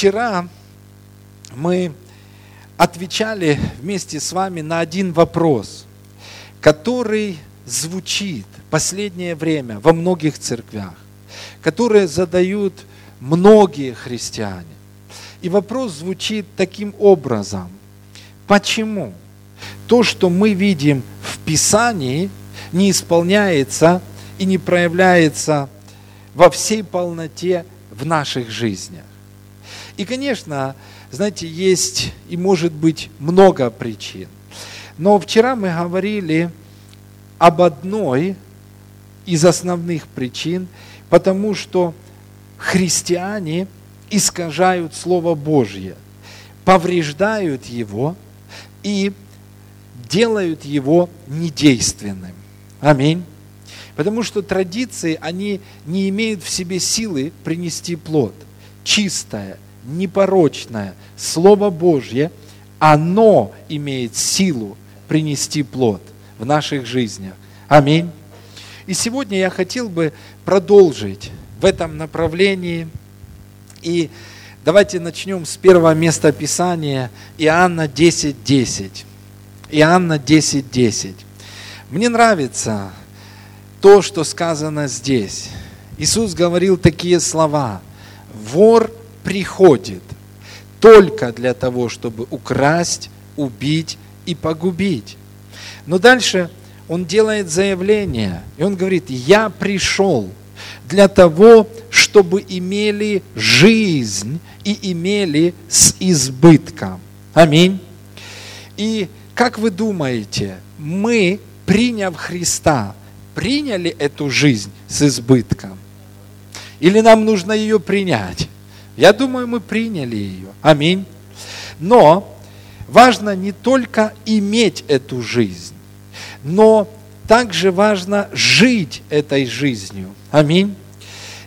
Вчера мы отвечали вместе с вами на один вопрос, который звучит последнее время во многих церквях, которые задают многие христиане. И вопрос звучит таким образом. Почему то, что мы видим в Писании, не исполняется и не проявляется во всей полноте в наших жизнях? И, конечно, знаете, есть и может быть много причин. Но вчера мы говорили об одной из основных причин, потому что христиане искажают Слово Божье, повреждают его и делают его недейственным. Аминь. Потому что традиции, они не имеют в себе силы принести плод. Чистое, непорочное Слово Божье, оно имеет силу принести плод в наших жизнях. Аминь. И сегодня я хотел бы продолжить в этом направлении. И давайте начнем с первого места Писания Иоанна 10.10. 10. Иоанна 10.10. 10. Мне нравится то, что сказано здесь. Иисус говорил такие слова. Вор приходит только для того, чтобы украсть, убить и погубить. Но дальше он делает заявление, и он говорит, я пришел для того, чтобы имели жизнь и имели с избытком. Аминь. И как вы думаете, мы, приняв Христа, приняли эту жизнь с избытком? Или нам нужно ее принять? Я думаю, мы приняли ее. Аминь. Но важно не только иметь эту жизнь, но также важно жить этой жизнью. Аминь.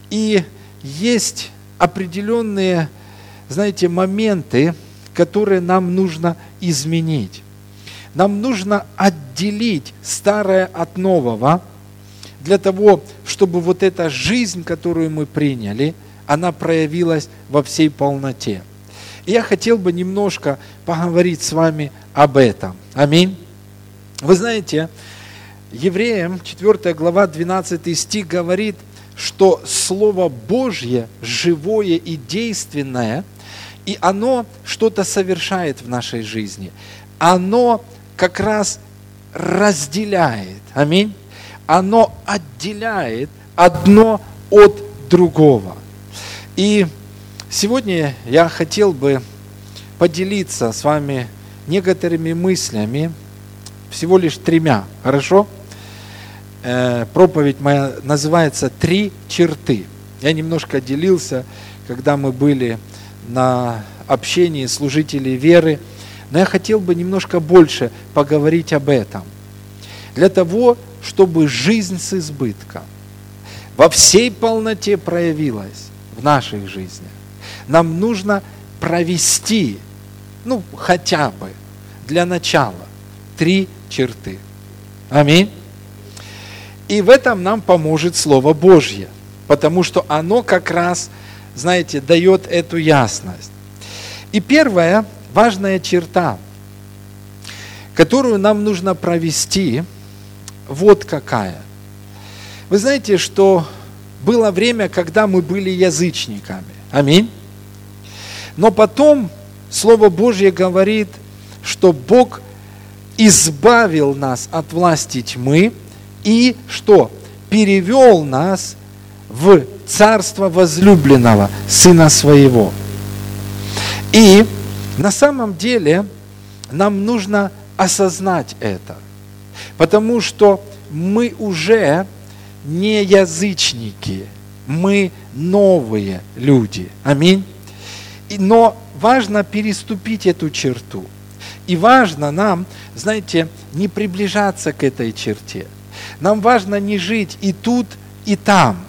И есть определенные, знаете, моменты, которые нам нужно изменить. Нам нужно отделить старое от нового для того, чтобы вот эта жизнь, которую мы приняли – она проявилась во всей полноте. И я хотел бы немножко поговорить с вами об этом. Аминь. Вы знаете, Евреям 4 глава 12 стих говорит, что Слово Божье живое и действенное, и оно что-то совершает в нашей жизни. Оно как раз разделяет, аминь, оно отделяет одно от другого. И сегодня я хотел бы поделиться с вами некоторыми мыслями, всего лишь тремя, хорошо? Э, проповедь моя называется «Три черты». Я немножко делился, когда мы были на общении служителей веры, но я хотел бы немножко больше поговорить об этом. Для того, чтобы жизнь с избытком во всей полноте проявилась, в наших жизнях. Нам нужно провести, ну, хотя бы для начала, три черты. Аминь. И в этом нам поможет Слово Божье, потому что оно как раз, знаете, дает эту ясность. И первая важная черта, которую нам нужно провести, вот какая. Вы знаете, что было время, когда мы были язычниками. Аминь. Но потом Слово Божье говорит, что Бог избавил нас от власти тьмы и что? Перевел нас в царство возлюбленного Сына Своего. И на самом деле нам нужно осознать это, потому что мы уже не язычники, мы новые люди. Аминь. Но важно переступить эту черту. И важно нам, знаете, не приближаться к этой черте. Нам важно не жить и тут, и там.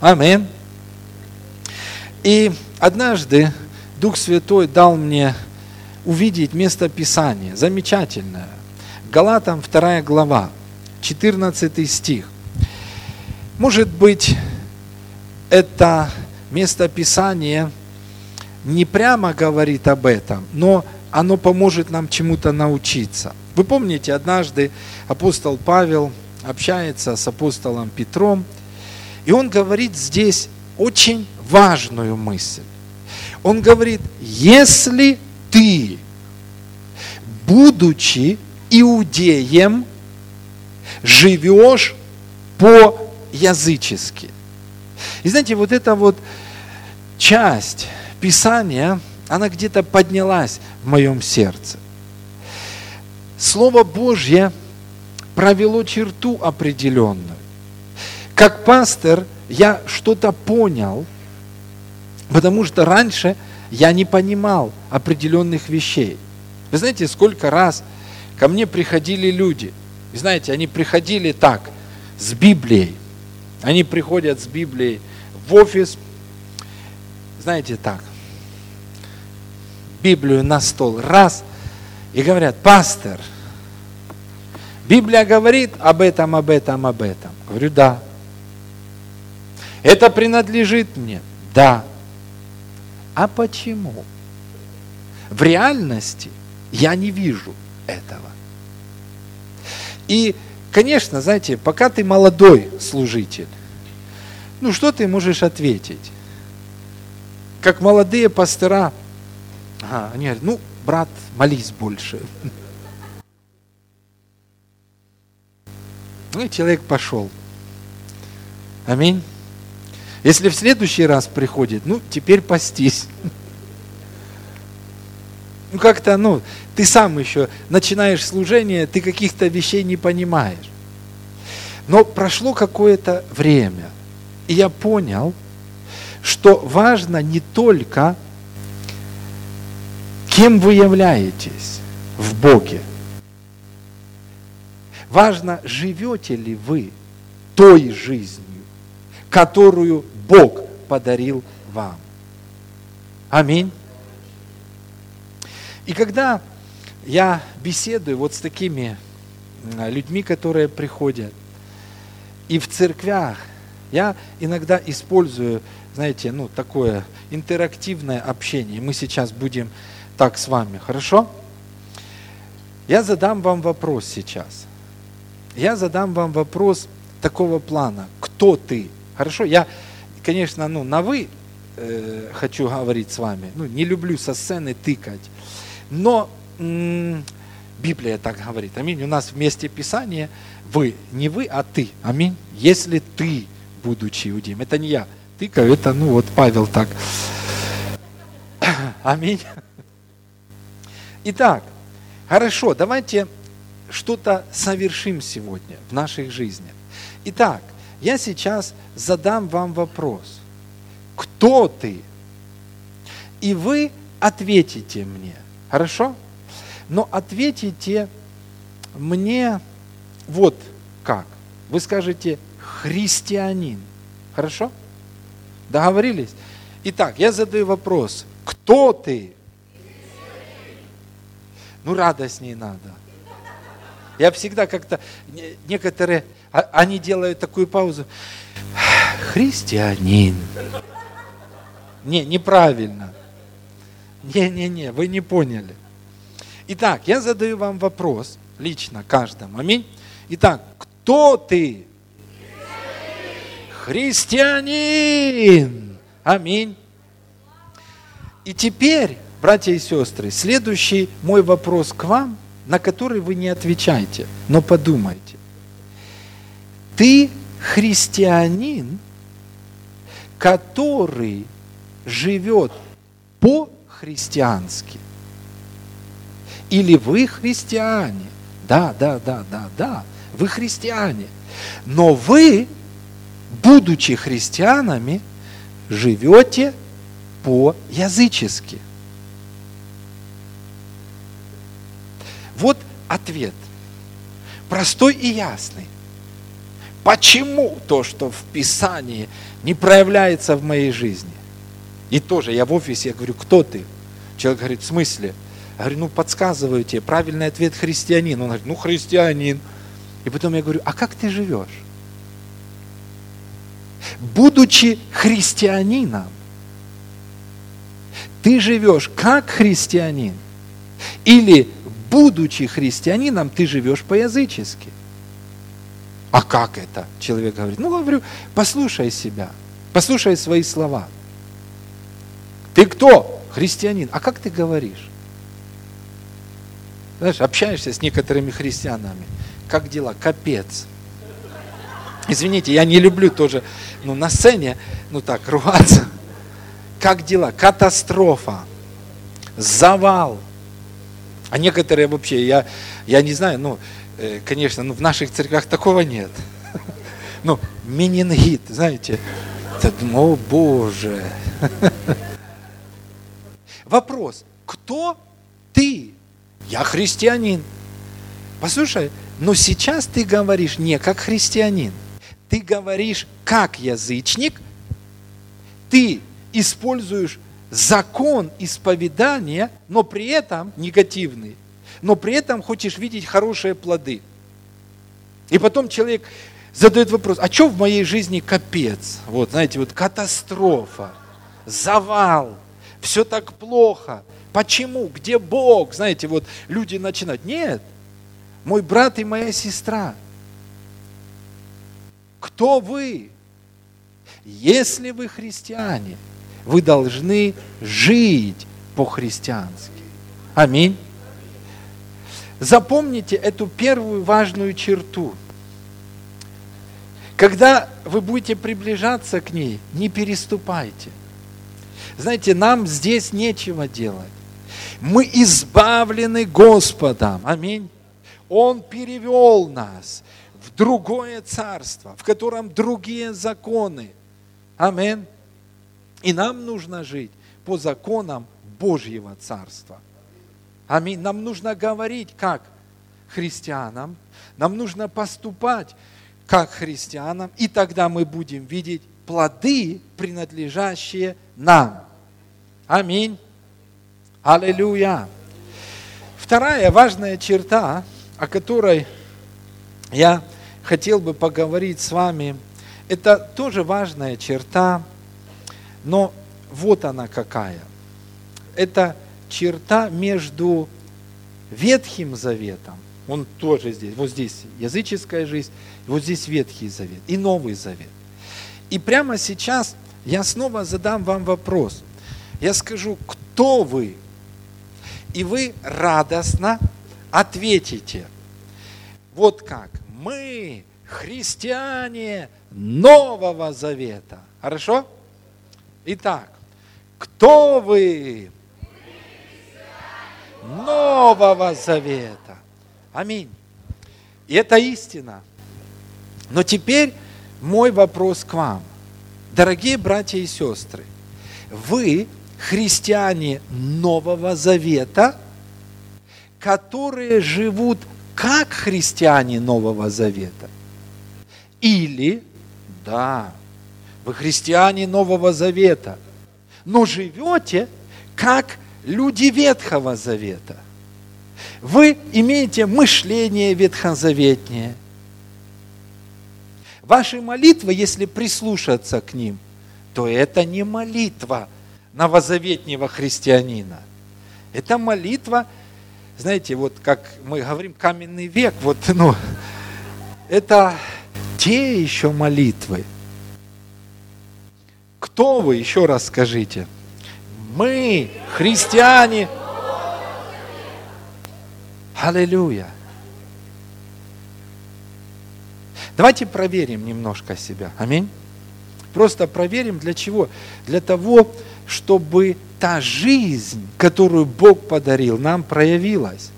Аминь. И однажды Дух Святой дал мне увидеть место Писания, замечательное. Галатам 2 глава, 14 стих. Может быть, это место Писания не прямо говорит об этом, но оно поможет нам чему-то научиться. Вы помните, однажды апостол Павел общается с апостолом Петром, и он говорит здесь очень важную мысль. Он говорит, если ты, будучи иудеем, живешь по-язычески. И знаете, вот эта вот часть Писания, она где-то поднялась в моем сердце. Слово Божье провело черту определенную. Как пастор я что-то понял, потому что раньше я не понимал определенных вещей. Вы знаете, сколько раз ко мне приходили люди, и знаете, они приходили так, с Библией. Они приходят с Библией в офис, знаете, так, Библию на стол, раз, и говорят, пастор, Библия говорит об этом, об этом, об этом. Говорю, да. Это принадлежит мне? Да. А почему? В реальности я не вижу этого. И, конечно, знаете, пока ты молодой служитель, ну что ты можешь ответить? Как молодые пастора, ага, они говорят, ну, брат, молись больше. Ну и человек пошел. Аминь. Если в следующий раз приходит, ну, теперь постись. Ну, как-то, ну, ты сам еще начинаешь служение, ты каких-то вещей не понимаешь. Но прошло какое-то время, и я понял, что важно не только, кем вы являетесь в Боге. Важно, живете ли вы той жизнью, которую Бог подарил вам. Аминь. И когда я беседую вот с такими людьми, которые приходят, и в церквях, я иногда использую, знаете, ну, такое интерактивное общение. Мы сейчас будем так с вами, хорошо? Я задам вам вопрос сейчас. Я задам вам вопрос такого плана. Кто ты? Хорошо? Я, конечно, ну, на вы э, хочу говорить с вами. Ну, не люблю со сцены тыкать. Но Библия так говорит. Аминь. У нас вместе Писание вы, не вы, а ты. Аминь. Если ты, будучи иудеем, это не я. Ты, это, ну вот Павел так. Аминь. Итак, хорошо, давайте что-то совершим сегодня в наших жизнях. Итак, я сейчас задам вам вопрос. Кто ты? И вы ответите мне. Хорошо? Но ответите мне вот как. Вы скажете христианин. Хорошо? Договорились? Итак, я задаю вопрос. Кто ты? Ну, радостней надо. Я всегда как-то, некоторые, а, они делают такую паузу. Христианин. Не, неправильно. Не-не-не, вы не поняли. Итак, я задаю вам вопрос, лично каждому. Аминь. Итак, кто ты? Христианин. Аминь. И теперь, братья и сестры, следующий мой вопрос к вам, на который вы не отвечаете, но подумайте. Ты христианин, который живет по христиански. Или вы христиане. Да, да, да, да, да. Вы христиане. Но вы, будучи христианами, живете по-язычески. Вот ответ. Простой и ясный. Почему то, что в Писании не проявляется в моей жизни? И тоже я в офисе, я говорю, кто ты? Человек говорит, в смысле? Я говорю, ну подсказываю тебе, правильный ответ христианин. Он говорит, ну христианин. И потом я говорю, а как ты живешь? Будучи христианином, ты живешь как христианин, или будучи христианином, ты живешь по-язычески. А как это? Человек говорит. Ну, говорю, послушай себя, послушай свои слова. Ты кто? Христианин. А как ты говоришь? Знаешь, общаешься с некоторыми христианами. Как дела? Капец. Извините, я не люблю тоже, ну, на сцене, ну так, ругаться. Как дела? Катастрофа. Завал. А некоторые вообще, я, я не знаю, ну, э, конечно, ну, в наших церквях такого нет. Ну, менингит, знаете. О, Боже. Вопрос, кто ты? Я христианин. Послушай, но сейчас ты говоришь не как христианин. Ты говоришь как язычник. Ты используешь закон исповедания, но при этом негативный. Но при этом хочешь видеть хорошие плоды. И потом человек задает вопрос, а что в моей жизни капец? Вот, знаете, вот катастрофа, завал, все так плохо. Почему? Где Бог? Знаете, вот люди начинают. Нет, мой брат и моя сестра. Кто вы? Если вы христиане, вы должны жить по-христиански. Аминь. Запомните эту первую важную черту. Когда вы будете приближаться к ней, не переступайте. Знаете, нам здесь нечего делать. Мы избавлены Господом. Аминь. Он перевел нас в другое царство, в котором другие законы. Аминь. И нам нужно жить по законам Божьего Царства. Аминь. Нам нужно говорить как христианам, нам нужно поступать как христианам, и тогда мы будем видеть плоды, принадлежащие нам. Аминь. Аллилуйя. Вторая важная черта, о которой я хотел бы поговорить с вами, это тоже важная черта – но вот она какая. Это черта между Ветхим Заветом, он тоже здесь, вот здесь языческая жизнь, вот здесь Ветхий Завет и Новый Завет. И прямо сейчас я снова задам вам вопрос. Я скажу, кто вы? И вы радостно ответите. Вот как. Мы христиане Нового Завета. Хорошо? Итак, кто вы? Нового Завета. Аминь. И это истина. Но теперь мой вопрос к вам. Дорогие братья и сестры, вы христиане Нового Завета, которые живут как христиане Нового Завета? Или, да, вы христиане Нового Завета, но живете как люди Ветхого Завета. Вы имеете мышление ветхозаветнее. Ваши молитвы, если прислушаться к ним, то это не молитва новозаветнего христианина. Это молитва, знаете, вот как мы говорим, каменный век, вот, ну, это те еще молитвы, кто вы? Еще раз скажите. Мы, христиане. Аллилуйя. Давайте проверим немножко себя. Аминь. Просто проверим для чего? Для того, чтобы та жизнь, которую Бог подарил, нам проявилась.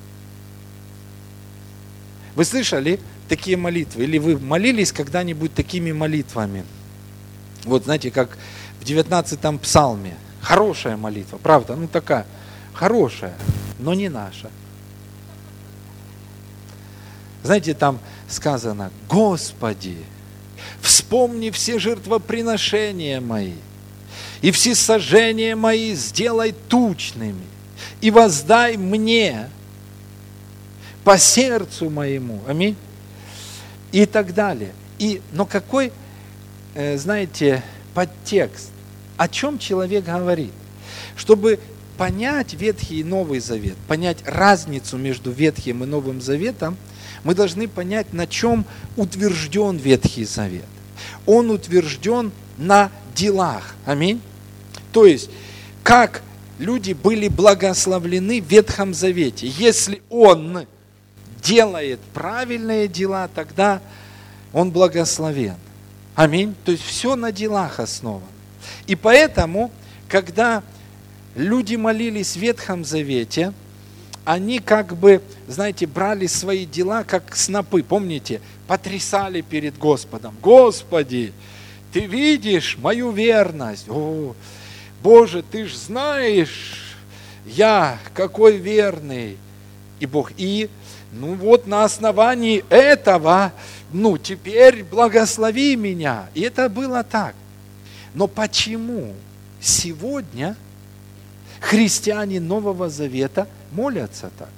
Вы слышали такие молитвы? Или вы молились когда-нибудь такими молитвами? Вот знаете, как в 19-м псалме. Хорошая молитва, правда, ну такая, хорошая, но не наша. Знаете, там сказано, Господи, вспомни все жертвоприношения мои, и все сожжения мои сделай тучными, и воздай мне по сердцу моему. Аминь. И так далее. И, но какой Э, знаете, подтекст. О чем человек говорит? Чтобы понять Ветхий и Новый Завет, понять разницу между Ветхим и Новым Заветом, мы должны понять, на чем утвержден Ветхий Завет. Он утвержден на делах. Аминь. То есть, как люди были благословлены в Ветхом Завете. Если он делает правильные дела, тогда он благословен. Аминь. То есть все на делах основано. И поэтому, когда люди молились в Ветхом Завете, они как бы, знаете, брали свои дела как снопы, помните, потрясали перед Господом. Господи, ты видишь мою верность. О, Боже, ты ж знаешь, я какой верный. И Бог, и, ну вот на основании этого, ну теперь благослови меня. И это было так. Но почему сегодня христиане Нового Завета молятся так?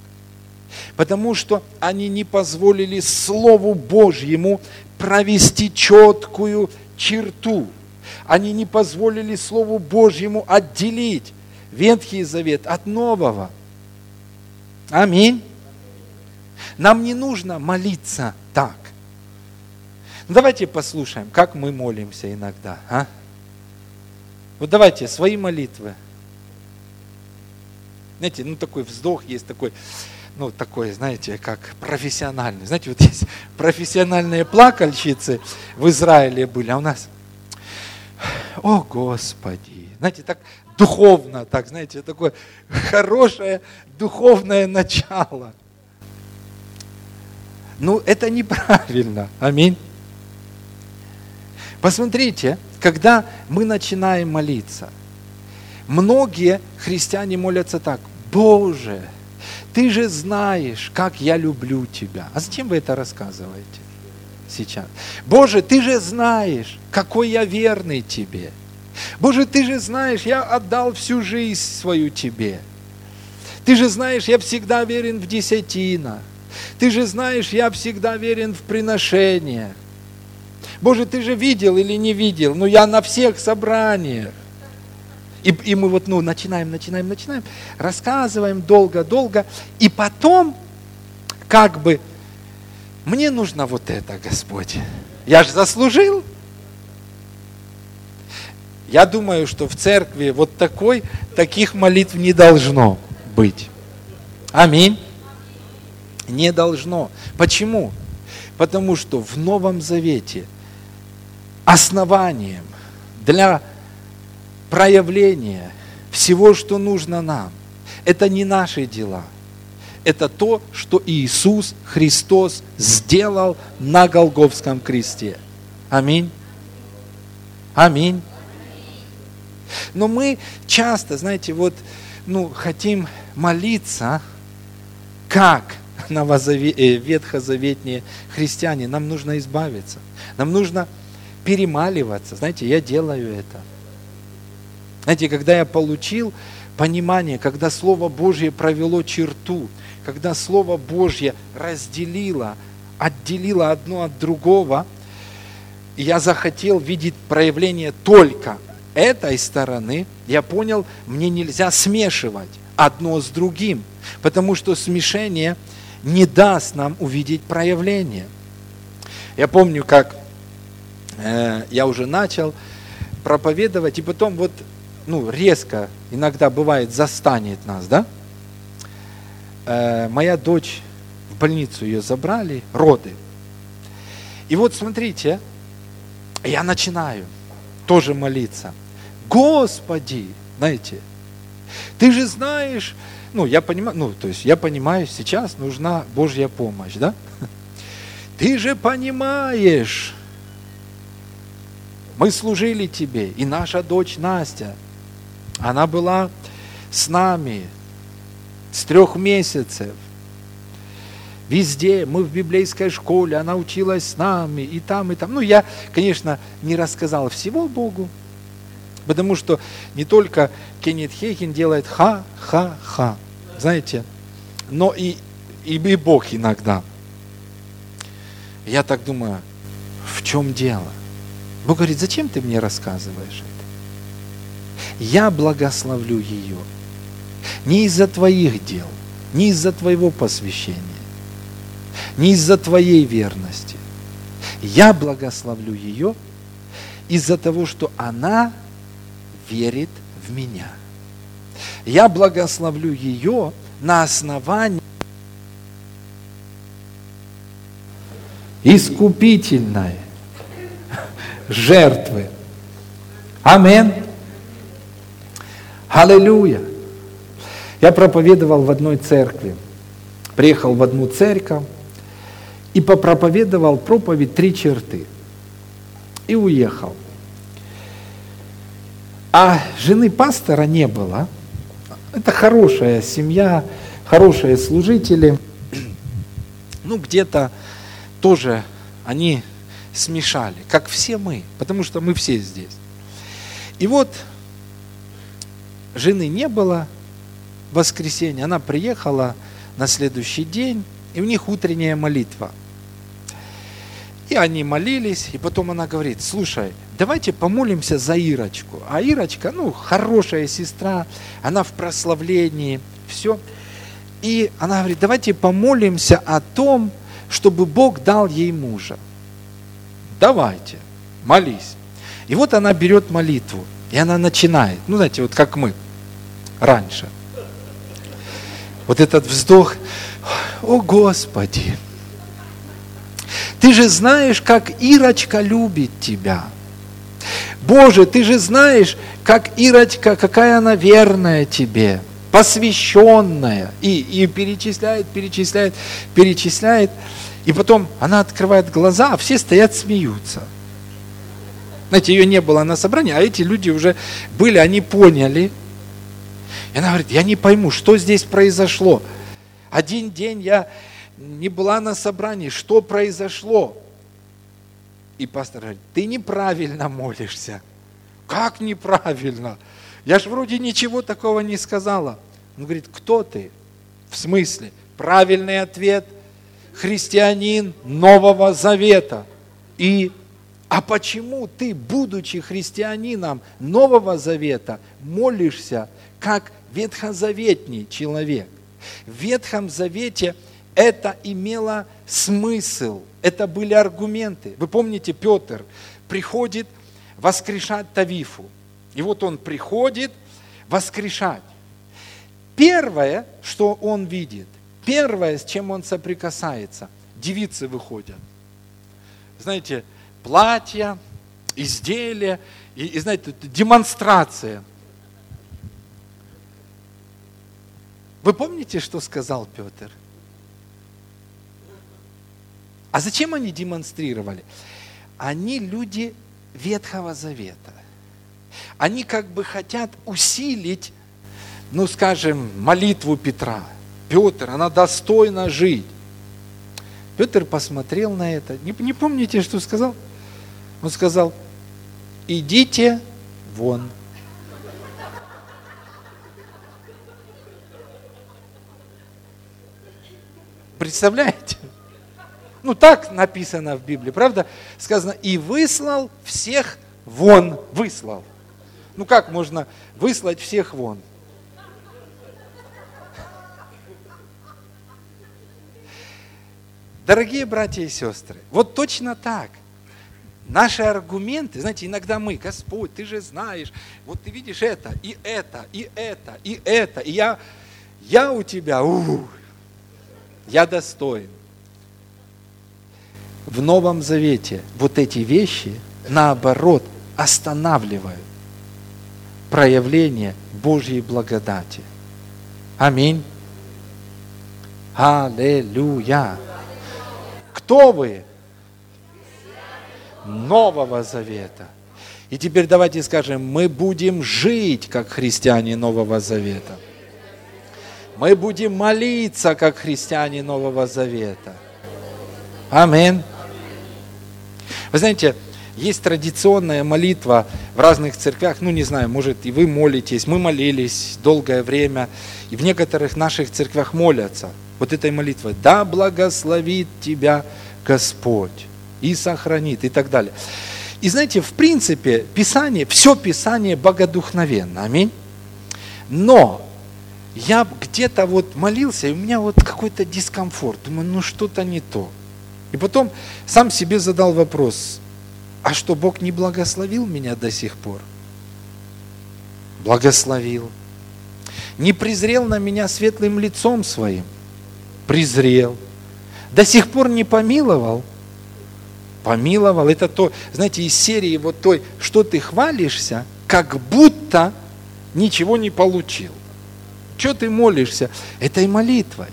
Потому что они не позволили Слову Божьему провести четкую черту. Они не позволили Слову Божьему отделить Ветхий Завет от Нового. Аминь. Нам не нужно молиться так. Давайте послушаем, как мы молимся иногда. А? Вот давайте свои молитвы. Знаете, ну такой вздох есть такой, ну такой, знаете, как профессиональный. Знаете, вот есть профессиональные плакальщицы в Израиле были, а у нас, о Господи, знаете, так духовно, так, знаете, такое хорошее духовное начало. Ну, это неправильно. Аминь. Посмотрите, когда мы начинаем молиться, многие христиане молятся так, Боже, ты же знаешь, как я люблю тебя. А зачем вы это рассказываете сейчас? Боже, ты же знаешь, какой я верный тебе. Боже, ты же знаешь, я отдал всю жизнь свою тебе. Ты же знаешь, я всегда верен в десятинах. Ты же знаешь, я всегда верен в приношениях. Боже, ты же видел или не видел? Ну, я на всех собраниях. И, и мы вот, ну, начинаем, начинаем, начинаем, рассказываем долго-долго, и потом, как бы, мне нужно вот это, Господь. Я же заслужил. Я думаю, что в церкви вот такой, таких молитв не должно быть. Аминь. Не должно. Почему? Потому что в Новом Завете – основанием для проявления всего, что нужно нам. Это не наши дела. Это то, что Иисус Христос сделал на Голговском кресте. Аминь. Аминь. Но мы часто, знаете, вот, ну, хотим молиться, как новозаве... Э, ветхозаветние христиане. Нам нужно избавиться. Нам нужно перемаливаться. Знаете, я делаю это. Знаете, когда я получил понимание, когда Слово Божье провело черту, когда Слово Божье разделило, отделило одно от другого, я захотел видеть проявление только этой стороны, я понял, мне нельзя смешивать одно с другим, потому что смешение не даст нам увидеть проявление. Я помню, как Э, я уже начал проповедовать, и потом вот, ну, резко иногда бывает застанет нас, да? Э, моя дочь в больницу ее забрали, роды. И вот смотрите, я начинаю тоже молиться. Господи, знаете, ты же знаешь, ну, я понимаю, ну, то есть я понимаю, сейчас нужна Божья помощь, да? Ты же понимаешь, мы служили тебе, и наша дочь Настя, она была с нами с трех месяцев. Везде, мы в библейской школе, она училась с нами, и там, и там. Ну, я, конечно, не рассказал всего Богу, потому что не только Кеннет Хейген делает ха-ха-ха, знаете, но и, и, и Бог иногда. Я так думаю, в чем дело? Бог говорит, зачем ты мне рассказываешь? Я благословлю ее. Не из-за твоих дел, не из-за твоего посвящения, не из-за твоей верности. Я благословлю ее из-за того, что она верит в меня. Я благословлю ее на основании искупительной жертвы. Амин. Аллилуйя. Я проповедовал в одной церкви. Приехал в одну церковь и попроповедовал проповедь три черты. И уехал. А жены пастора не было. Это хорошая семья, хорошие служители. Ну, где-то тоже они смешали, как все мы, потому что мы все здесь. И вот жены не было в воскресенье, она приехала на следующий день, и у них утренняя молитва. И они молились, и потом она говорит, слушай, давайте помолимся за Ирочку. А Ирочка, ну, хорошая сестра, она в прославлении, все. И она говорит, давайте помолимся о том, чтобы Бог дал ей мужа. Давайте, молись. И вот она берет молитву, и она начинает, ну, знаете, вот как мы раньше. Вот этот вздох, о Господи, ты же знаешь, как Ирочка любит тебя. Боже, ты же знаешь, как Ирочка, какая она верная тебе, посвященная. И, и перечисляет, перечисляет, перечисляет. И потом она открывает глаза, а все стоят, смеются. Знаете, ее не было на собрании, а эти люди уже были, они поняли. И она говорит, я не пойму, что здесь произошло. Один день я не была на собрании, что произошло? И пастор говорит, ты неправильно молишься. Как неправильно? Я же вроде ничего такого не сказала. Он говорит, кто ты? В смысле? Правильный ответ – христианин Нового Завета. И а почему ты, будучи христианином Нового Завета, молишься как ветхозаветний человек? В Ветхом Завете это имело смысл, это были аргументы. Вы помните, Петр приходит воскрешать Тавифу. И вот он приходит воскрешать. Первое, что он видит, первое, с чем он соприкасается, девицы выходят. Знаете, платья, изделия, и, и знаете, демонстрация. Вы помните, что сказал Петр? А зачем они демонстрировали? Они люди Ветхого Завета. Они как бы хотят усилить, ну скажем, молитву Петра – Петр, она достойна жить. Петр посмотрел на это. Не, не помните, что сказал? Он сказал, идите вон. Представляете? Ну так написано в Библии, правда? Сказано, и выслал всех вон. Выслал. Ну как можно выслать всех вон? Дорогие братья и сестры, вот точно так. Наши аргументы, знаете, иногда мы, Господь, ты же знаешь, вот ты видишь это, и это, и это, и это, и я, я у тебя, у, я достоин. В Новом Завете вот эти вещи, наоборот, останавливают проявление Божьей благодати. Аминь. Аллилуйя. Кто вы? Нового Завета. И теперь давайте скажем, мы будем жить как христиане Нового Завета. Мы будем молиться как христиане Нового Завета. Амин. Вы знаете, есть традиционная молитва в разных церквях, ну не знаю, может и вы молитесь, мы молились долгое время, и в некоторых наших церквях молятся – вот этой молитвой. Да благословит тебя Господь и сохранит и так далее. И знаете, в принципе, Писание, все Писание богодухновенно. Аминь. Но я где-то вот молился, и у меня вот какой-то дискомфорт. Думаю, ну что-то не то. И потом сам себе задал вопрос, а что, Бог не благословил меня до сих пор? Благословил. Не презрел на меня светлым лицом своим? Презрел. До сих пор не помиловал? Помиловал. Это то, знаете, из серии вот той, что ты хвалишься, как будто ничего не получил. Что ты молишься? Этой молитвой.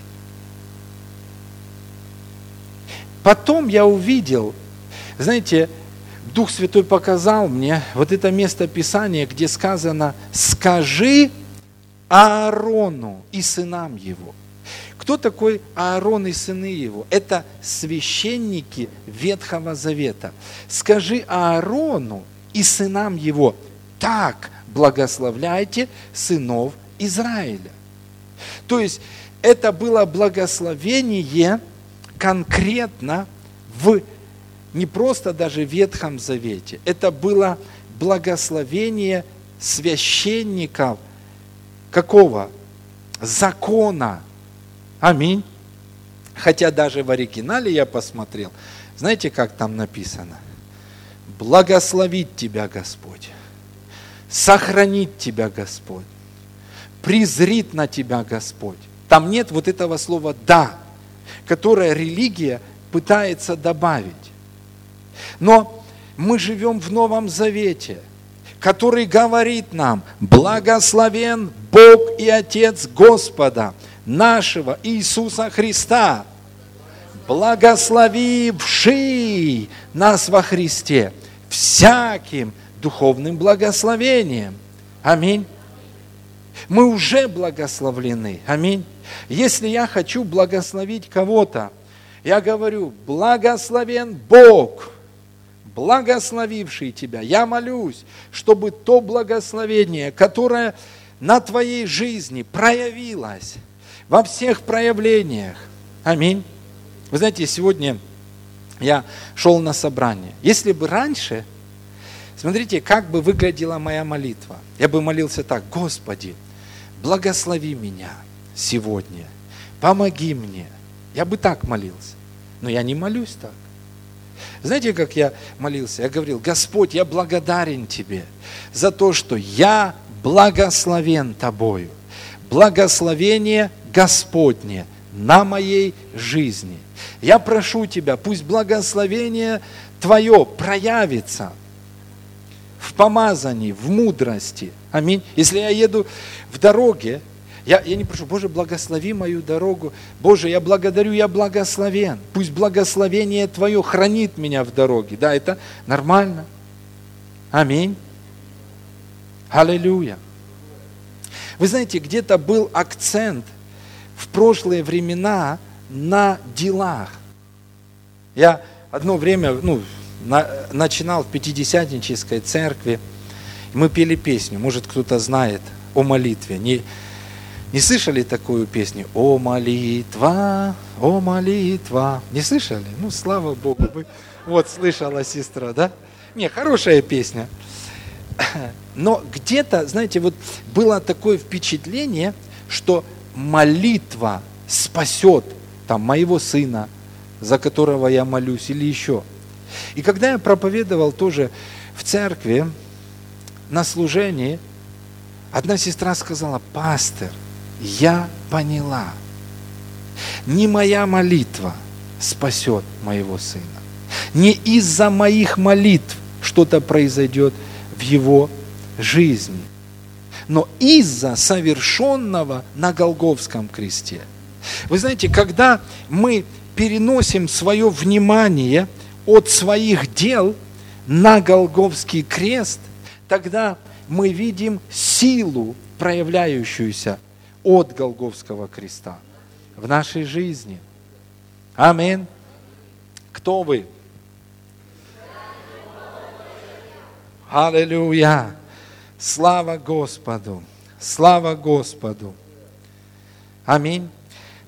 Потом я увидел, знаете, Дух Святой показал мне вот это место Писания, где сказано «Скажи Аарону и сынам его». Кто такой Аарон и сыны его? Это священники Ветхого Завета. Скажи Аарону и сынам его, так благословляйте сынов Израиля. То есть это было благословение – конкретно в не просто даже в Ветхом Завете, это было благословение священников какого? Закона. Аминь. Хотя даже в оригинале я посмотрел, знаете, как там написано? Благословить тебя Господь, сохранить тебя Господь, презрит на тебя Господь. Там нет вот этого слова «да», которое религия пытается добавить. Но мы живем в Новом Завете, который говорит нам, благословен Бог и Отец Господа, нашего Иисуса Христа, благословивший нас во Христе всяким духовным благословением. Аминь. Мы уже благословлены. Аминь. Если я хочу благословить кого-то, я говорю, благословен Бог, благословивший тебя. Я молюсь, чтобы то благословение, которое на твоей жизни проявилось во всех проявлениях. Аминь. Вы знаете, сегодня я шел на собрание. Если бы раньше, смотрите, как бы выглядела моя молитва. Я бы молился так, Господи, благослови меня – сегодня. Помоги мне. Я бы так молился. Но я не молюсь так. Знаете, как я молился? Я говорил, Господь, я благодарен Тебе за то, что я благословен Тобою. Благословение Господне на моей жизни. Я прошу Тебя, пусть благословение Твое проявится в помазании, в мудрости. Аминь. Если я еду в дороге, я, я не прошу, Боже, благослови мою дорогу. Боже, я благодарю, я благословен. Пусть благословение Твое хранит меня в дороге. Да, это нормально. Аминь. Аллилуйя. Вы знаете, где-то был акцент в прошлые времена на делах. Я одно время ну, на, начинал в Пятидесятнической церкви, мы пели песню, может кто-то знает о молитве. Не, не слышали такую песню? О, молитва, о, молитва. Не слышали? Ну, слава Богу. Вы... Вот, слышала сестра, да? Не, хорошая песня. Но где-то, знаете, вот было такое впечатление, что молитва спасет там моего сына, за которого я молюсь, или еще. И когда я проповедовал тоже в церкви, на служении, одна сестра сказала, пастор, я поняла, не моя молитва спасет моего сына. Не из-за моих молитв что-то произойдет в его жизни, но из-за совершенного на Голговском кресте. Вы знаете, когда мы переносим свое внимание от своих дел на Голговский крест, тогда мы видим силу, проявляющуюся от Голговского креста в нашей жизни. Аминь. Кто вы? Аллилуйя. Слава Господу. Слава Господу. Аминь.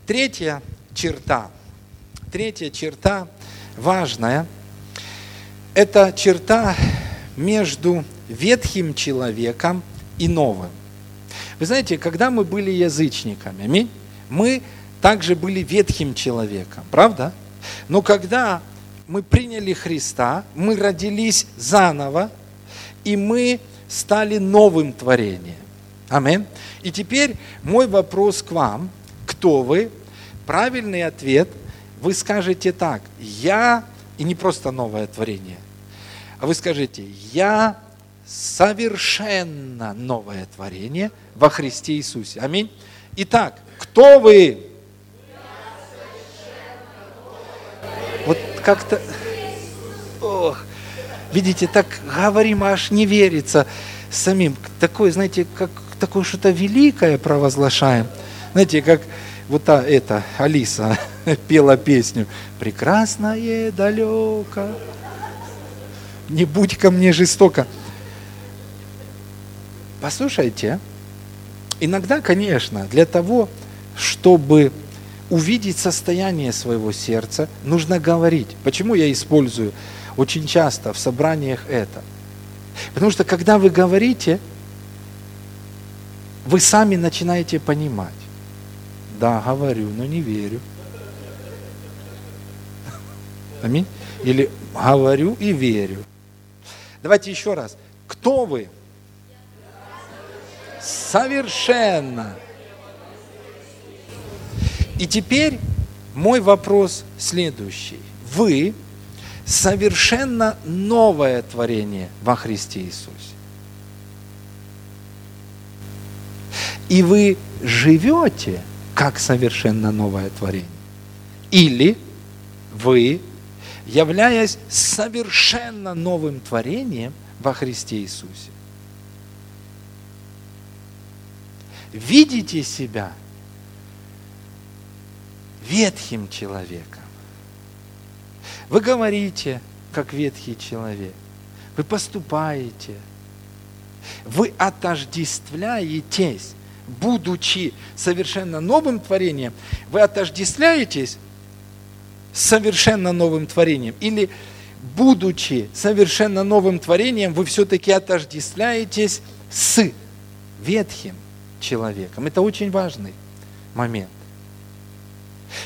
Третья черта. Третья черта важная. Это черта между ветхим человеком и новым. Вы знаете, когда мы были язычниками, мы также были ветхим человеком, правда? Но когда мы приняли Христа, мы родились заново, и мы стали новым творением. Аминь. И теперь мой вопрос к вам. Кто вы? Правильный ответ. Вы скажете так. Я, и не просто новое творение, а вы скажете, я совершенно новое творение во Христе Иисусе. Аминь. Итак, кто вы? Вот как-то... Ох, видите, так говорим, аж не верится самим. Такое, знаете, как такое что-то великое провозглашаем. Знаете, как вот та, эта Алиса пела песню «Прекрасное далеко, не будь ко мне жестоко». Послушайте, иногда, конечно, для того, чтобы увидеть состояние своего сердца, нужно говорить. Почему я использую очень часто в собраниях это? Потому что когда вы говорите, вы сами начинаете понимать. Да, говорю, но не верю. Аминь. Или говорю и верю. Давайте еще раз. Кто вы? Совершенно. И теперь мой вопрос следующий. Вы совершенно новое творение во Христе Иисусе. И вы живете как совершенно новое творение. Или вы, являясь совершенно новым творением во Христе Иисусе, видите себя ветхим человеком. Вы говорите, как ветхий человек. Вы поступаете. Вы отождествляетесь, будучи совершенно новым творением, вы отождествляетесь с совершенно новым творением. Или, будучи совершенно новым творением, вы все-таки отождествляетесь с ветхим человеком. Это очень важный момент.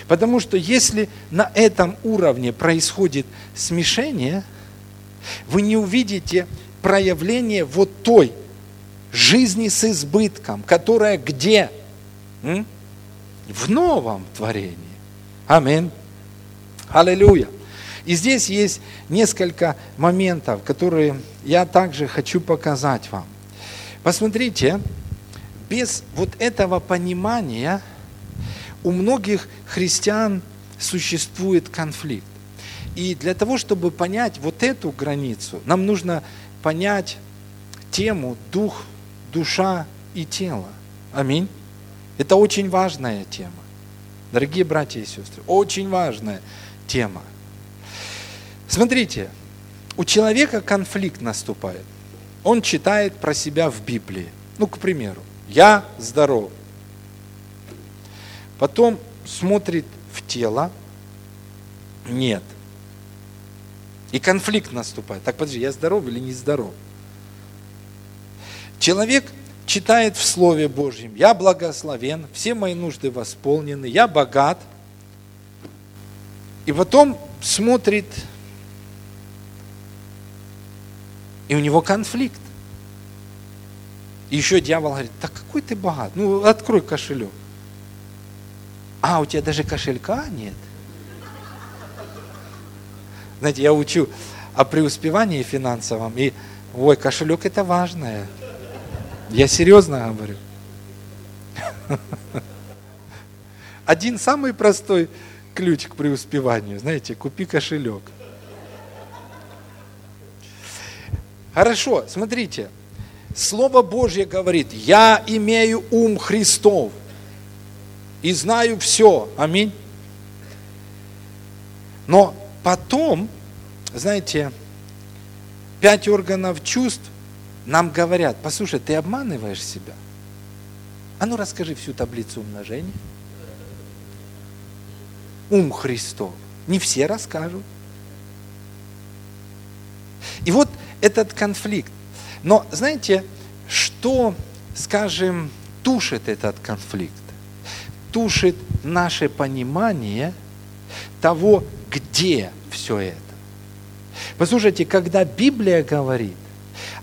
Потому что если на этом уровне происходит смешение, вы не увидите проявление вот той жизни с избытком, которая где? В новом творении. Аминь. Аллилуйя. И здесь есть несколько моментов, которые я также хочу показать вам. Посмотрите, без вот этого понимания у многих христиан существует конфликт. И для того, чтобы понять вот эту границу, нам нужно понять тему дух, душа и тело. Аминь. Это очень важная тема. Дорогие братья и сестры, очень важная тема. Смотрите, у человека конфликт наступает. Он читает про себя в Библии. Ну, к примеру, я здоров. Потом смотрит в тело, нет. И конфликт наступает. Так, подожди, я здоров или не здоров? Человек читает в Слове Божьем, я благословен, все мои нужды восполнены, я богат. И потом смотрит, и у него конфликт. И еще дьявол говорит, так какой ты богат, ну открой кошелек. А, у тебя даже кошелька нет. Знаете, я учу о преуспевании финансовом, и, ой, кошелек это важное. Я серьезно говорю. Один самый простой ключ к преуспеванию, знаете, купи кошелек. Хорошо, смотрите, Слово Божье говорит, я имею ум Христов и знаю все. Аминь. Но потом, знаете, пять органов чувств нам говорят, послушай, ты обманываешь себя. А ну расскажи всю таблицу умножения. Ум Христов. Не все расскажут. И вот этот конфликт. Но знаете, что, скажем, тушит этот конфликт, тушит наше понимание того, где все это. Послушайте, когда Библия говорит,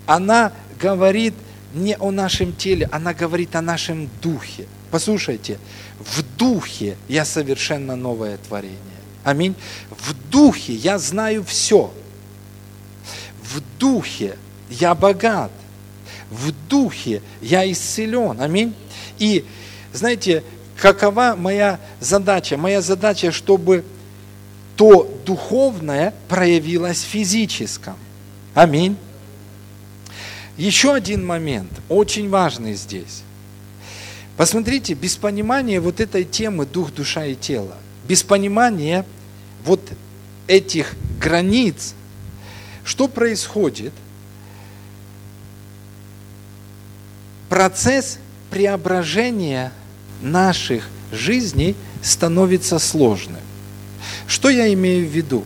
она говорит не о нашем теле, она говорит о нашем духе. Послушайте, в духе я совершенно новое творение. Аминь. В духе я знаю все. В духе я богат. В духе я исцелен. Аминь. И знаете, какова моя задача? Моя задача, чтобы то духовное проявилось в физическом. Аминь. Еще один момент, очень важный здесь. Посмотрите, без понимания вот этой темы дух, душа и тело, без понимания вот этих границ, что происходит? Процесс преображения наших жизней становится сложным. Что я имею в виду?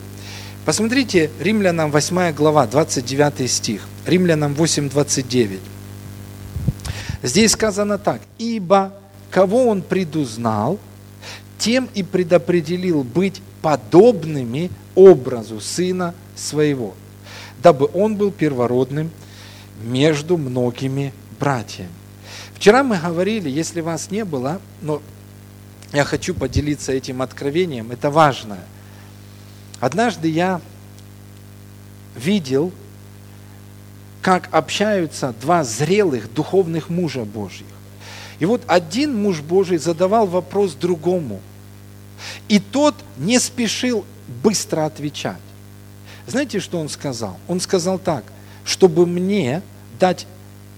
Посмотрите, Римлянам 8 глава, 29 стих. Римлянам 8, 29. Здесь сказано так. «Ибо кого он предузнал, тем и предопределил быть подобными образу Сына Своего, дабы он был первородным между многими братьями». Вчера мы говорили, если вас не было, но я хочу поделиться этим откровением, это важно. Однажды я видел, как общаются два зрелых духовных мужа Божьих. И вот один муж Божий задавал вопрос другому. И тот не спешил быстро отвечать. Знаете, что он сказал? Он сказал так, чтобы мне дать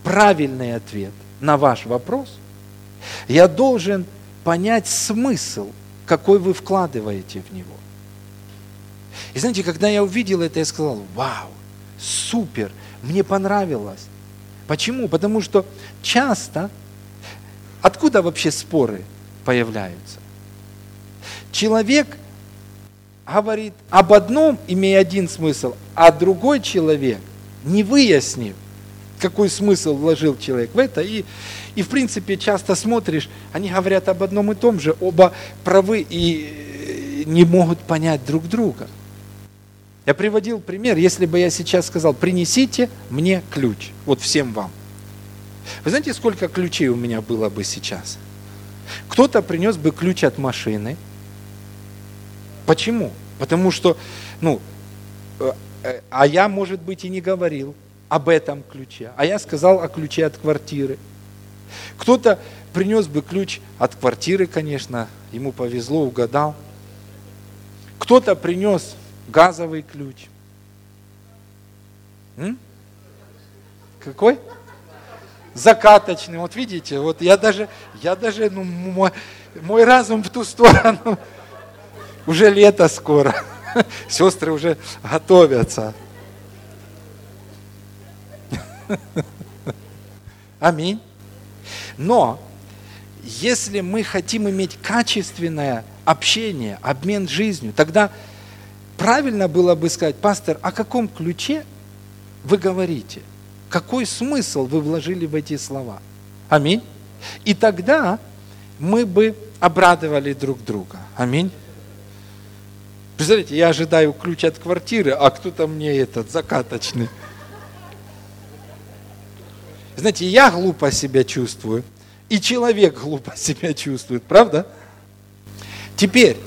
правильный ответ на ваш вопрос, я должен понять смысл, какой вы вкладываете в него. И знаете, когда я увидел это, я сказал, вау, супер, мне понравилось. Почему? Потому что часто, откуда вообще споры появляются? Человек говорит об одном, имея один смысл, а другой человек, не выяснив, какой смысл вложил человек в это, и, и в принципе часто смотришь, они говорят об одном и том же, оба правы и не могут понять друг друга. Я приводил пример, если бы я сейчас сказал, принесите мне ключ, вот всем вам. Вы знаете, сколько ключей у меня было бы сейчас? Кто-то принес бы ключ от машины. Почему? Потому что, ну, э, э, а я, может быть, и не говорил об этом ключе, а я сказал о ключе от квартиры. Кто-то принес бы ключ от квартиры, конечно, ему повезло, угадал. Кто-то принес газовый ключ. М? Какой? Закаточный. Вот видите, вот я даже, я даже, ну, мой, мой разум в ту сторону. Уже лето скоро. Сестры уже готовятся. Аминь. Но если мы хотим иметь качественное общение, обмен жизнью, тогда правильно было бы сказать, пастор, о каком ключе вы говорите? Какой смысл вы вложили в эти слова? Аминь. И тогда мы бы обрадовали друг друга. Аминь. Представляете, я ожидаю ключ от квартиры, а кто-то мне этот закаточный. Знаете, я глупо себя чувствую, и человек глупо себя чувствует, правда? Теперь,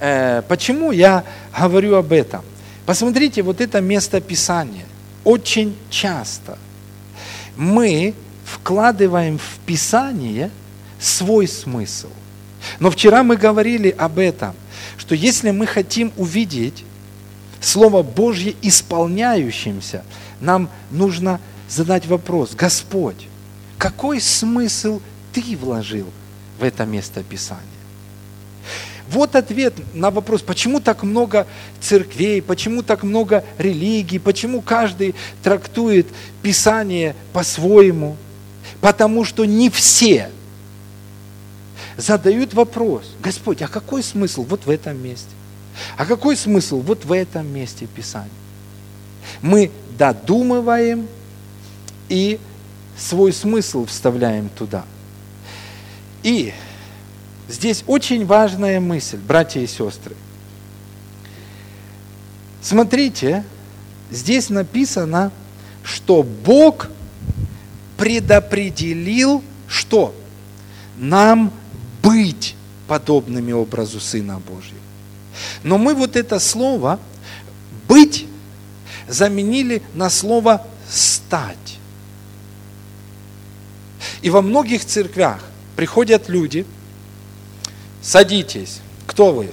э, почему я говорю об этом? Посмотрите, вот это место Писания. Очень часто мы вкладываем в Писание свой смысл. Но вчера мы говорили об этом, что если мы хотим увидеть Слово Божье исполняющимся, нам нужно задать вопрос, Господь, какой смысл Ты вложил в это место Писания? Вот ответ на вопрос, почему так много церквей, почему так много религий, почему каждый трактует Писание по-своему. Потому что не все задают вопрос, Господь, а какой смысл вот в этом месте? А какой смысл вот в этом месте Писания? Мы додумываем и свой смысл вставляем туда. И здесь очень важная мысль, братья и сестры. Смотрите, здесь написано, что Бог предопределил что? Нам быть подобными образу Сына Божьего. Но мы вот это слово «быть» заменили на слово «стать». И во многих церквях приходят люди, садитесь, кто вы?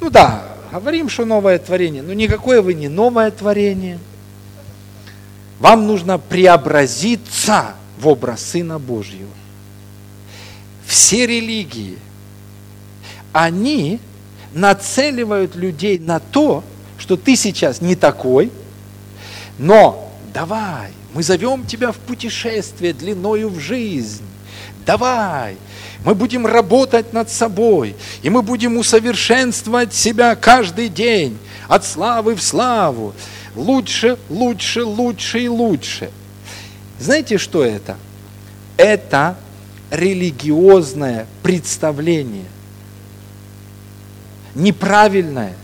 Ну да, говорим, что новое творение, но никакое вы не новое творение. Вам нужно преобразиться в образ Сына Божьего. Все религии, они нацеливают людей на то, что ты сейчас не такой, но давай, мы зовем тебя в путешествие длиною в жизнь. Давай, мы будем работать над собой, и мы будем усовершенствовать себя каждый день, от славы в славу. Лучше, лучше, лучше и лучше. Знаете, что это? Это религиозное представление. Неправильное.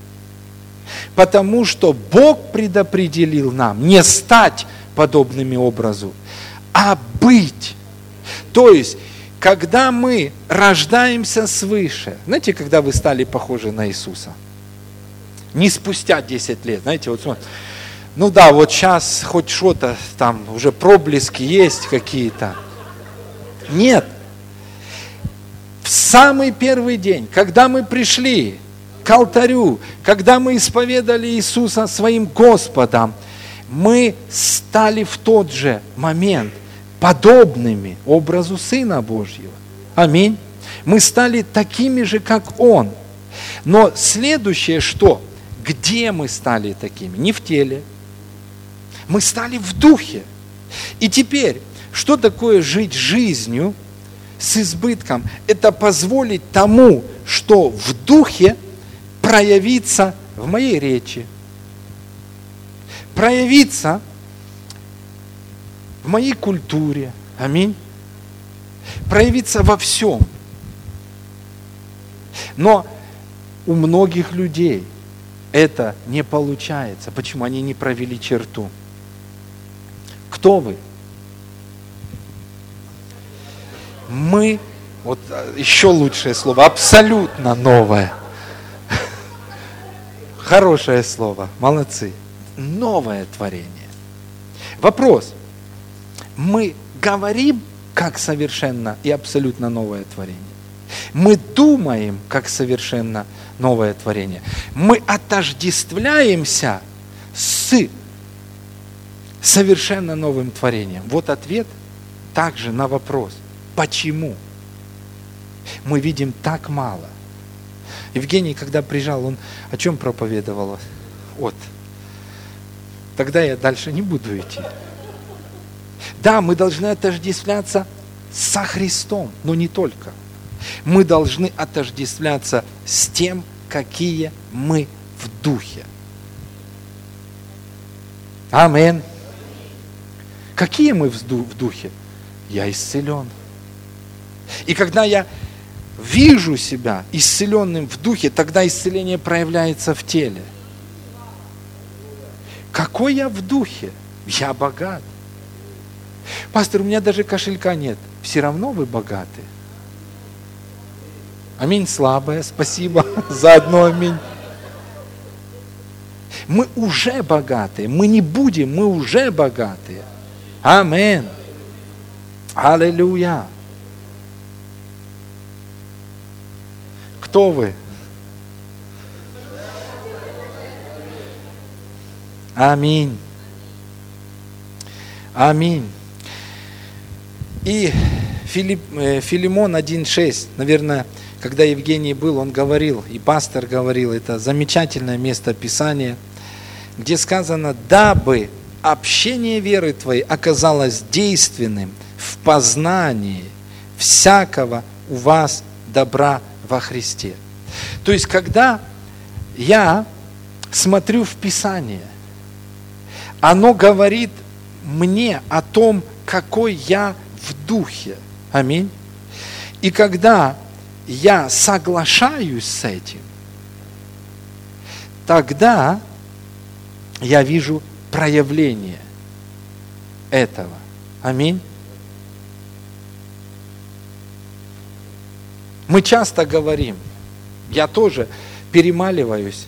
Потому что Бог предопределил нам не стать подобными образу, а быть. То есть, когда мы рождаемся свыше, знаете, когда вы стали похожи на Иисуса? Не спустя 10 лет, знаете, вот смотрите, ну да, вот сейчас хоть что-то там, уже проблески есть какие-то. Нет. В самый первый день, когда мы пришли к алтарю, когда мы исповедали Иисуса своим Господом, мы стали в тот же момент подобными образу Сына Божьего. Аминь. Мы стали такими же, как Он. Но следующее что? Где мы стали такими? Не в теле. Мы стали в духе. И теперь, что такое жить жизнью с избытком? Это позволить тому, что в духе проявиться в моей речи, проявиться в моей культуре. Аминь. Проявиться во всем. Но у многих людей это не получается. Почему? Они не провели черту. Кто вы? Мы, вот а, еще лучшее слово, абсолютно новое. Хорошее слово, молодцы новое творение. Вопрос. Мы говорим как совершенно и абсолютно новое творение. Мы думаем как совершенно новое творение. Мы отождествляемся с совершенно новым творением. Вот ответ также на вопрос, почему мы видим так мало. Евгений, когда приезжал, он о чем проповедовал? Вот тогда я дальше не буду идти. Да, мы должны отождествляться со Христом, но не только. Мы должны отождествляться с тем, какие мы в духе. Амин. Какие мы в духе? Я исцелен. И когда я вижу себя исцеленным в духе, тогда исцеление проявляется в теле. Какой я в духе? Я богат. Пастор, у меня даже кошелька нет. Все равно вы богаты. Аминь, слабое. Спасибо за одно аминь. Мы уже богатые. Мы не будем, мы уже богатые. Амин. Аллилуйя. Кто вы? Аминь. Аминь. И Филипп, э, Филимон 1.6, наверное, когда Евгений был, он говорил, и пастор говорил, это замечательное место Писания, где сказано, дабы общение веры твоей оказалось действенным в познании всякого у вас добра во Христе. То есть, когда я смотрю в Писание, оно говорит мне о том, какой я в духе. Аминь. И когда я соглашаюсь с этим, тогда я вижу проявление этого. Аминь. Мы часто говорим, я тоже перемаливаюсь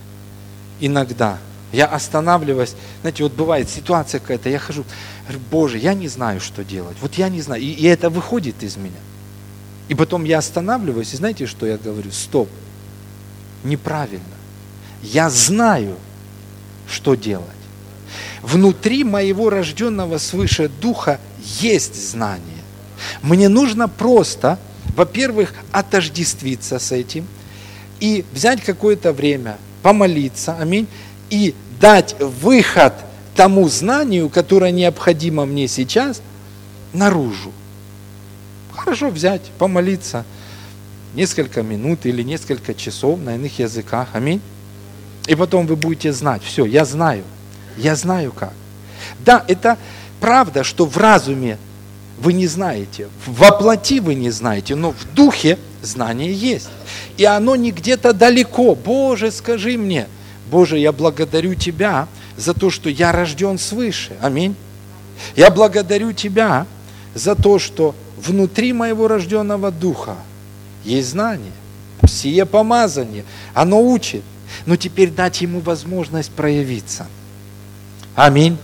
иногда, я останавливаюсь, знаете, вот бывает ситуация какая-то, я хожу, говорю, Боже, я не знаю, что делать, вот я не знаю, и, и это выходит из меня. И потом я останавливаюсь, и знаете, что я говорю? Стоп, неправильно. Я знаю, что делать. Внутри моего рожденного свыше духа есть знание. Мне нужно просто, во-первых, отождествиться с этим и взять какое-то время, помолиться, аминь, и дать выход тому знанию, которое необходимо мне сейчас, наружу. Хорошо взять, помолиться несколько минут или несколько часов на иных языках. Аминь. И потом вы будете знать, все, я знаю, я знаю как. Да, это правда, что в разуме вы не знаете, во плоти вы не знаете, но в духе знание есть. И оно не где-то далеко. Боже, скажи мне, Боже, я благодарю Тебя за то, что я рожден свыше. Аминь. Я благодарю Тебя за то, что внутри моего рожденного духа есть знание, сие помазание, оно учит. Но теперь дать ему возможность проявиться. Аминь.